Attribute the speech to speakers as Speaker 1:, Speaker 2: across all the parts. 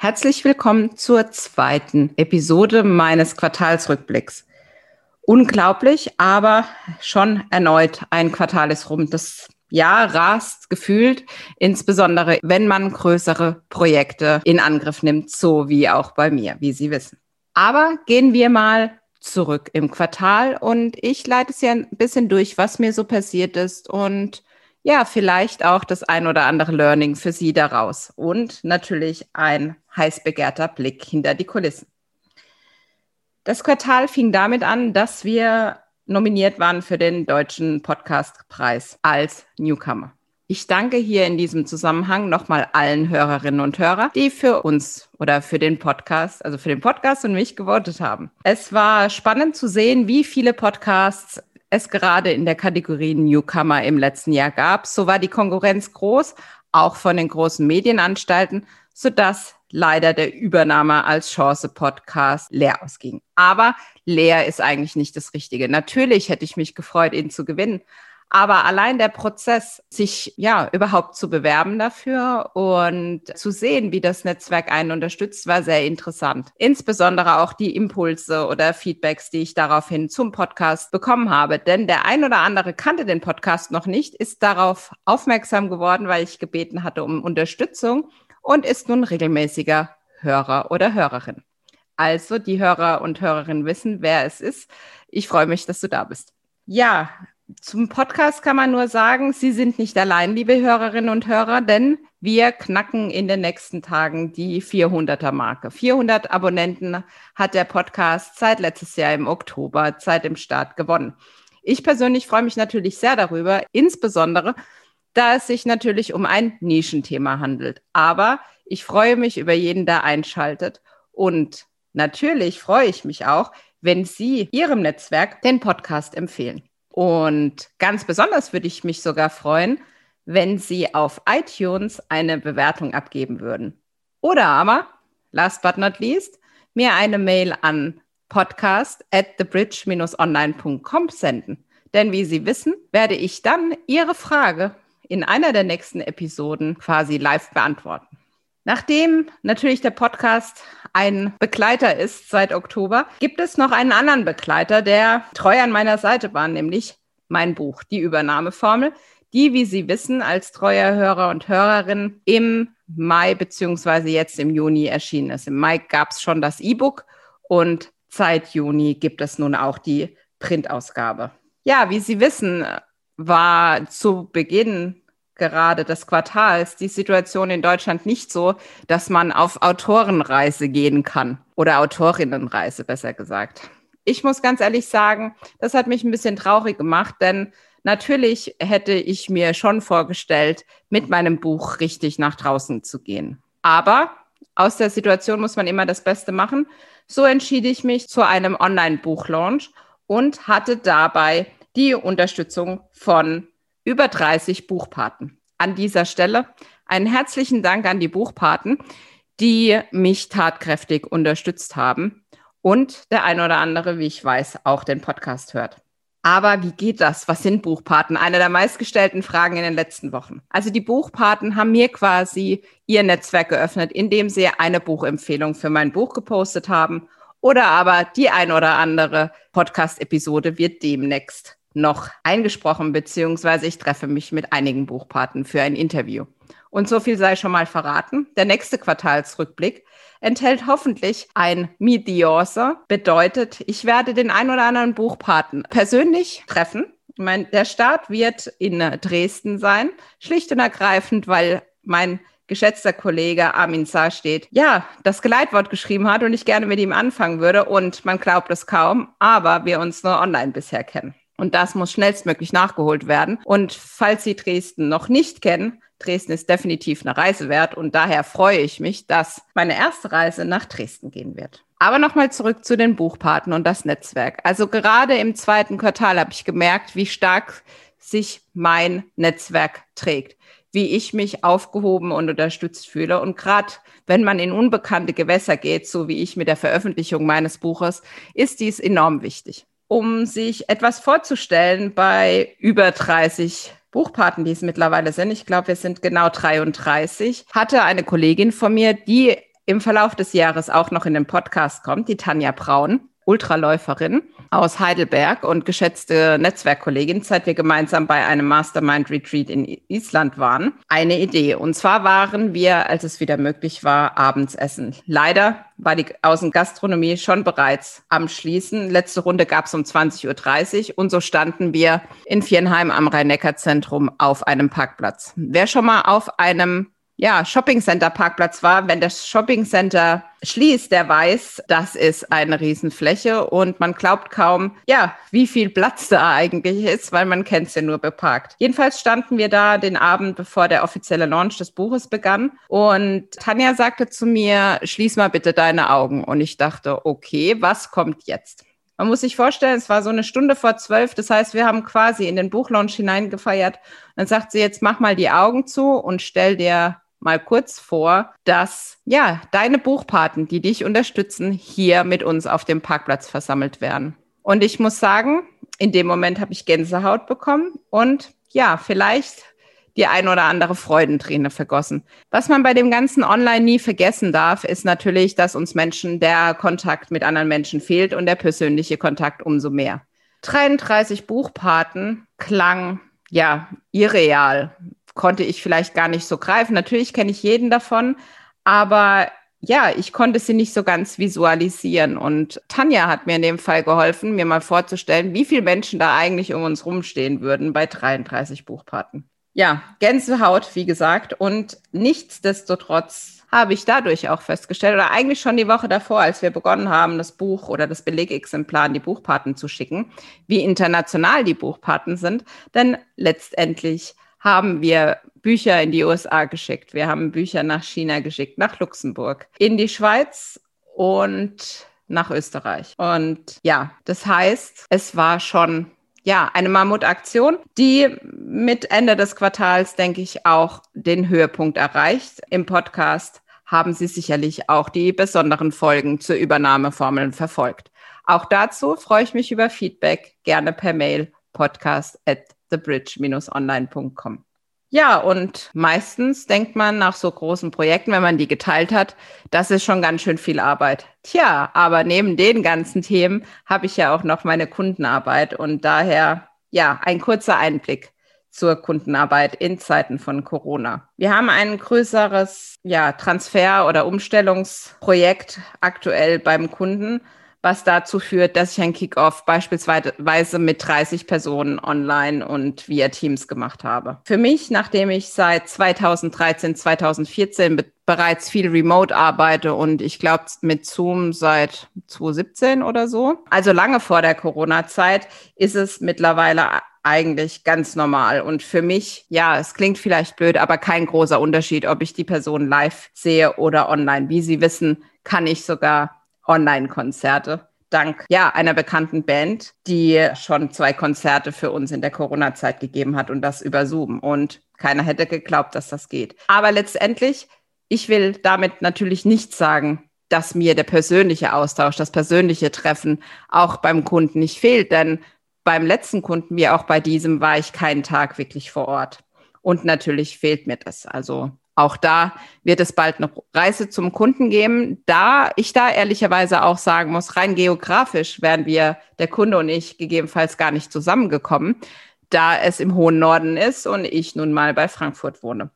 Speaker 1: Herzlich willkommen zur zweiten Episode meines Quartalsrückblicks. Unglaublich, aber schon erneut ein Quartal ist rum. Das Jahr rast gefühlt, insbesondere wenn man größere Projekte in Angriff nimmt, so wie auch bei mir, wie Sie wissen. Aber gehen wir mal zurück im Quartal und ich leite es ja ein bisschen durch, was mir so passiert ist und ja, vielleicht auch das ein oder andere Learning für Sie daraus und natürlich ein heiß begehrter Blick hinter die Kulissen. Das Quartal fing damit an, dass wir nominiert waren für den Deutschen Podcastpreis als Newcomer. Ich danke hier in diesem Zusammenhang nochmal allen Hörerinnen und Hörern, die für uns oder für den Podcast, also für den Podcast und mich gewotet haben. Es war spannend zu sehen, wie viele Podcasts es gerade in der Kategorie Newcomer im letzten Jahr gab. So war die Konkurrenz groß, auch von den großen Medienanstalten, sodass leider der Übernahme als Chance-Podcast leer ausging. Aber leer ist eigentlich nicht das Richtige. Natürlich hätte ich mich gefreut, ihn zu gewinnen. Aber allein der Prozess, sich ja überhaupt zu bewerben dafür und zu sehen, wie das Netzwerk einen unterstützt, war sehr interessant. Insbesondere auch die Impulse oder Feedbacks, die ich daraufhin zum Podcast bekommen habe. Denn der ein oder andere kannte den Podcast noch nicht, ist darauf aufmerksam geworden, weil ich gebeten hatte um Unterstützung und ist nun regelmäßiger Hörer oder Hörerin. Also die Hörer und Hörerinnen wissen, wer es ist. Ich freue mich, dass du da bist. Ja, zum Podcast kann man nur sagen, Sie sind nicht allein, liebe Hörerinnen und Hörer, denn wir knacken in den nächsten Tagen die 400er Marke. 400 Abonnenten hat der Podcast seit letztes Jahr im Oktober, seit dem Start gewonnen. Ich persönlich freue mich natürlich sehr darüber, insbesondere, da es sich natürlich um ein Nischenthema handelt. Aber ich freue mich über jeden, der einschaltet. Und natürlich freue ich mich auch, wenn Sie Ihrem Netzwerk den Podcast empfehlen. Und ganz besonders würde ich mich sogar freuen, wenn Sie auf iTunes eine Bewertung abgeben würden. Oder aber, last but not least, mir eine Mail an podcast at thebridge-online.com senden. Denn wie Sie wissen, werde ich dann Ihre Frage in einer der nächsten Episoden quasi live beantworten. Nachdem natürlich der Podcast ein Begleiter ist seit Oktober, gibt es noch einen anderen Begleiter, der treu an meiner Seite war, nämlich mein Buch, die Übernahmeformel, die, wie Sie wissen, als treuer Hörer und Hörerin im Mai beziehungsweise jetzt im Juni erschienen ist. Im Mai gab es schon das E-Book und seit Juni gibt es nun auch die Printausgabe. Ja, wie Sie wissen, war zu Beginn gerade des Quartals die Situation in Deutschland nicht so, dass man auf Autorenreise gehen kann oder Autorinnenreise besser gesagt. Ich muss ganz ehrlich sagen, das hat mich ein bisschen traurig gemacht, denn natürlich hätte ich mir schon vorgestellt, mit meinem Buch richtig nach draußen zu gehen. Aber aus der Situation muss man immer das Beste machen. So entschied ich mich zu einem Online-Buchlaunch und hatte dabei die Unterstützung von über 30 Buchpaten. An dieser Stelle einen herzlichen Dank an die Buchpaten, die mich tatkräftig unterstützt haben und der ein oder andere, wie ich weiß, auch den Podcast hört. Aber wie geht das? Was sind Buchpaten? Eine der meistgestellten Fragen in den letzten Wochen. Also die Buchpaten haben mir quasi ihr Netzwerk geöffnet, indem sie eine Buchempfehlung für mein Buch gepostet haben. Oder aber die ein oder andere Podcast-Episode wird demnächst noch eingesprochen, beziehungsweise ich treffe mich mit einigen Buchpaten für ein Interview. Und so viel sei schon mal verraten. Der nächste Quartalsrückblick enthält hoffentlich ein Meet the Author. Bedeutet, ich werde den ein oder anderen Buchpaten persönlich treffen. Ich meine, der Start wird in Dresden sein, schlicht und ergreifend, weil mein geschätzter Kollege Armin Saar steht, ja, das Geleitwort geschrieben hat und ich gerne mit ihm anfangen würde. Und man glaubt es kaum, aber wir uns nur online bisher kennen. Und das muss schnellstmöglich nachgeholt werden. Und falls Sie Dresden noch nicht kennen, Dresden ist definitiv eine Reise wert und daher freue ich mich, dass meine erste Reise nach Dresden gehen wird. Aber nochmal zurück zu den Buchpaten und das Netzwerk. Also gerade im zweiten Quartal habe ich gemerkt, wie stark sich mein Netzwerk trägt, wie ich mich aufgehoben und unterstützt fühle. Und gerade wenn man in unbekannte Gewässer geht, so wie ich mit der Veröffentlichung meines Buches, ist dies enorm wichtig. Um sich etwas vorzustellen bei über 30 Buchpaten, die es mittlerweile sind, ich glaube, wir sind genau 33, hatte eine Kollegin von mir, die im Verlauf des Jahres auch noch in den Podcast kommt, die Tanja Braun. Ultraläuferin aus Heidelberg und geschätzte Netzwerkkollegin, seit wir gemeinsam bei einem Mastermind Retreat in Island waren, eine Idee. Und zwar waren wir, als es wieder möglich war, abends essen. Leider war die Außengastronomie schon bereits am Schließen. Letzte Runde gab es um 20.30 Uhr und so standen wir in Viernheim am Rhein-Neckar-Zentrum auf einem Parkplatz. Wer schon mal auf einem ja, Shopping Center Parkplatz war. Wenn das Shopping Center schließt, der weiß, das ist eine Riesenfläche und man glaubt kaum, ja, wie viel Platz da eigentlich ist, weil man kennt es ja nur beparkt. Jedenfalls standen wir da den Abend, bevor der offizielle Launch des Buches begann und Tanja sagte zu mir, schließ mal bitte deine Augen und ich dachte, okay, was kommt jetzt? Man muss sich vorstellen, es war so eine Stunde vor zwölf. Das heißt, wir haben quasi in den Buchlaunch hineingefeiert. Dann sagt sie, jetzt mach mal die Augen zu und stell dir mal kurz vor, dass ja deine Buchpaten, die dich unterstützen, hier mit uns auf dem Parkplatz versammelt werden. Und ich muss sagen, in dem Moment habe ich Gänsehaut bekommen und ja, vielleicht die ein oder andere Freudenträne vergossen. Was man bei dem ganzen Online nie vergessen darf, ist natürlich, dass uns Menschen der Kontakt mit anderen Menschen fehlt und der persönliche Kontakt umso mehr. 33 Buchpaten klang ja irreal konnte ich vielleicht gar nicht so greifen. Natürlich kenne ich jeden davon, aber ja, ich konnte sie nicht so ganz visualisieren. Und Tanja hat mir in dem Fall geholfen, mir mal vorzustellen, wie viele Menschen da eigentlich um uns rumstehen würden bei 33 Buchpaten. Ja, Gänsehaut, wie gesagt. Und nichtsdestotrotz habe ich dadurch auch festgestellt, oder eigentlich schon die Woche davor, als wir begonnen haben, das Buch oder das Belegexemplar an die Buchpaten zu schicken, wie international die Buchpaten sind. Denn letztendlich haben wir Bücher in die USA geschickt. Wir haben Bücher nach China geschickt, nach Luxemburg, in die Schweiz und nach Österreich. Und ja, das heißt, es war schon ja, eine Mammutaktion, die mit Ende des Quartals, denke ich, auch den Höhepunkt erreicht. Im Podcast haben Sie sicherlich auch die besonderen Folgen zur Übernahmeformeln verfolgt. Auch dazu freue ich mich über Feedback, gerne per Mail podcast thebridge-online.com. Ja, und meistens denkt man nach so großen Projekten, wenn man die geteilt hat, das ist schon ganz schön viel Arbeit. Tja, aber neben den ganzen Themen habe ich ja auch noch meine Kundenarbeit und daher ja ein kurzer Einblick zur Kundenarbeit in Zeiten von Corona. Wir haben ein größeres ja, Transfer- oder Umstellungsprojekt aktuell beim Kunden was dazu führt, dass ich ein Kickoff beispielsweise mit 30 Personen online und via Teams gemacht habe. Für mich, nachdem ich seit 2013, 2014 be bereits viel remote arbeite und ich glaube mit Zoom seit 2017 oder so, also lange vor der Corona-Zeit, ist es mittlerweile eigentlich ganz normal. Und für mich, ja, es klingt vielleicht blöd, aber kein großer Unterschied, ob ich die Person live sehe oder online. Wie Sie wissen, kann ich sogar Online-Konzerte. Dank ja einer bekannten Band, die schon zwei Konzerte für uns in der Corona-Zeit gegeben hat und das über Zoom. Und keiner hätte geglaubt, dass das geht. Aber letztendlich, ich will damit natürlich nicht sagen, dass mir der persönliche Austausch, das persönliche Treffen auch beim Kunden nicht fehlt, denn beim letzten Kunden wie auch bei diesem war ich keinen Tag wirklich vor Ort. Und natürlich fehlt mir das. Also auch da wird es bald eine Reise zum Kunden geben. Da ich da ehrlicherweise auch sagen muss, rein geografisch wären wir, der Kunde und ich, gegebenenfalls gar nicht zusammengekommen, da es im hohen Norden ist und ich nun mal bei Frankfurt wohne.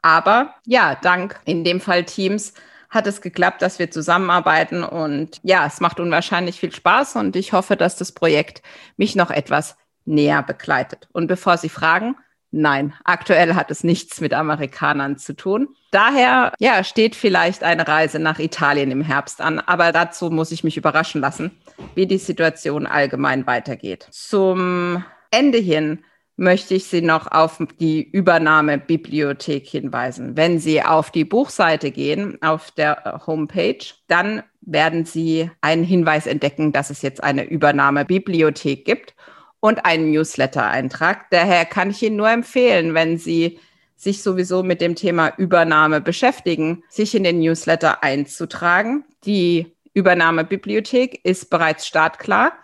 Speaker 1: Aber ja, dank in dem Fall Teams hat es geklappt, dass wir zusammenarbeiten und ja, es macht unwahrscheinlich viel Spaß und ich hoffe, dass das Projekt mich noch etwas näher begleitet. Und bevor Sie fragen, Nein, aktuell hat es nichts mit Amerikanern zu tun. Daher, ja, steht vielleicht eine Reise nach Italien im Herbst an, aber dazu muss ich mich überraschen lassen. wie die Situation allgemein weitergeht. Zum Ende hin möchte ich Sie noch auf die Übernahmebibliothek hinweisen. Wenn Sie auf die Buchseite gehen, auf der Homepage, dann werden Sie einen Hinweis entdecken, dass es jetzt eine Übernahmebibliothek gibt und einen Newsletter-Eintrag. Daher kann ich Ihnen nur empfehlen, wenn Sie sich sowieso mit dem Thema Übernahme beschäftigen, sich in den Newsletter einzutragen. Die Übernahmebibliothek ist bereits startklar,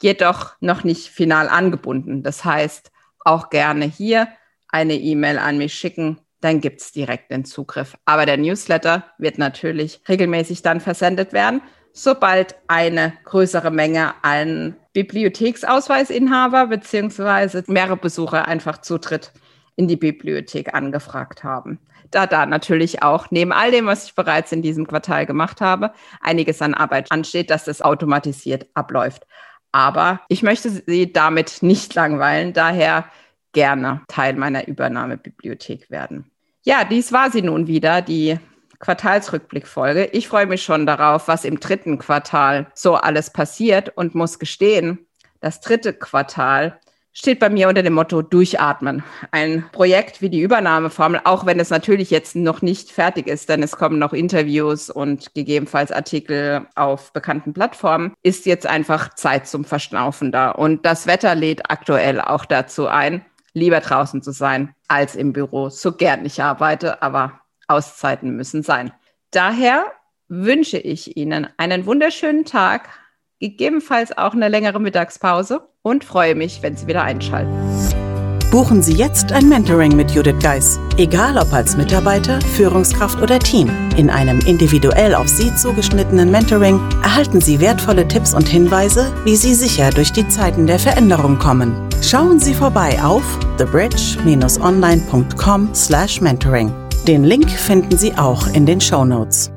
Speaker 1: jedoch noch nicht final angebunden. Das heißt, auch gerne hier eine E-Mail an mich schicken, dann gibt es direkt den Zugriff. Aber der Newsletter wird natürlich regelmäßig dann versendet werden, sobald eine größere Menge an Bibliotheksausweisinhaber beziehungsweise mehrere Besucher einfach Zutritt in die Bibliothek angefragt haben. Da da natürlich auch neben all dem, was ich bereits in diesem Quartal gemacht habe, einiges an Arbeit ansteht, dass das automatisiert abläuft. Aber ich möchte Sie damit nicht langweilen, daher gerne Teil meiner Übernahmebibliothek werden. Ja, dies war sie nun wieder, die Quartalsrückblickfolge. Ich freue mich schon darauf, was im dritten Quartal so alles passiert und muss gestehen, das dritte Quartal steht bei mir unter dem Motto Durchatmen. Ein Projekt wie die Übernahmeformel, auch wenn es natürlich jetzt noch nicht fertig ist, denn es kommen noch Interviews und gegebenenfalls Artikel auf bekannten Plattformen, ist jetzt einfach Zeit zum Verschnaufen da. Und das Wetter lädt aktuell auch dazu ein, lieber draußen zu sein als im Büro. So gern ich arbeite, aber Auszeiten müssen sein. Daher wünsche ich Ihnen einen wunderschönen Tag, gegebenenfalls auch eine längere Mittagspause und freue mich, wenn Sie wieder einschalten.
Speaker 2: Buchen Sie jetzt ein Mentoring mit Judith Geis, egal ob als Mitarbeiter, Führungskraft oder Team. In einem individuell auf Sie zugeschnittenen Mentoring erhalten Sie wertvolle Tipps und Hinweise, wie Sie sicher durch die Zeiten der Veränderung kommen. Schauen Sie vorbei auf thebridge-online.com/mentoring. Den Link finden Sie auch in den Show Notes.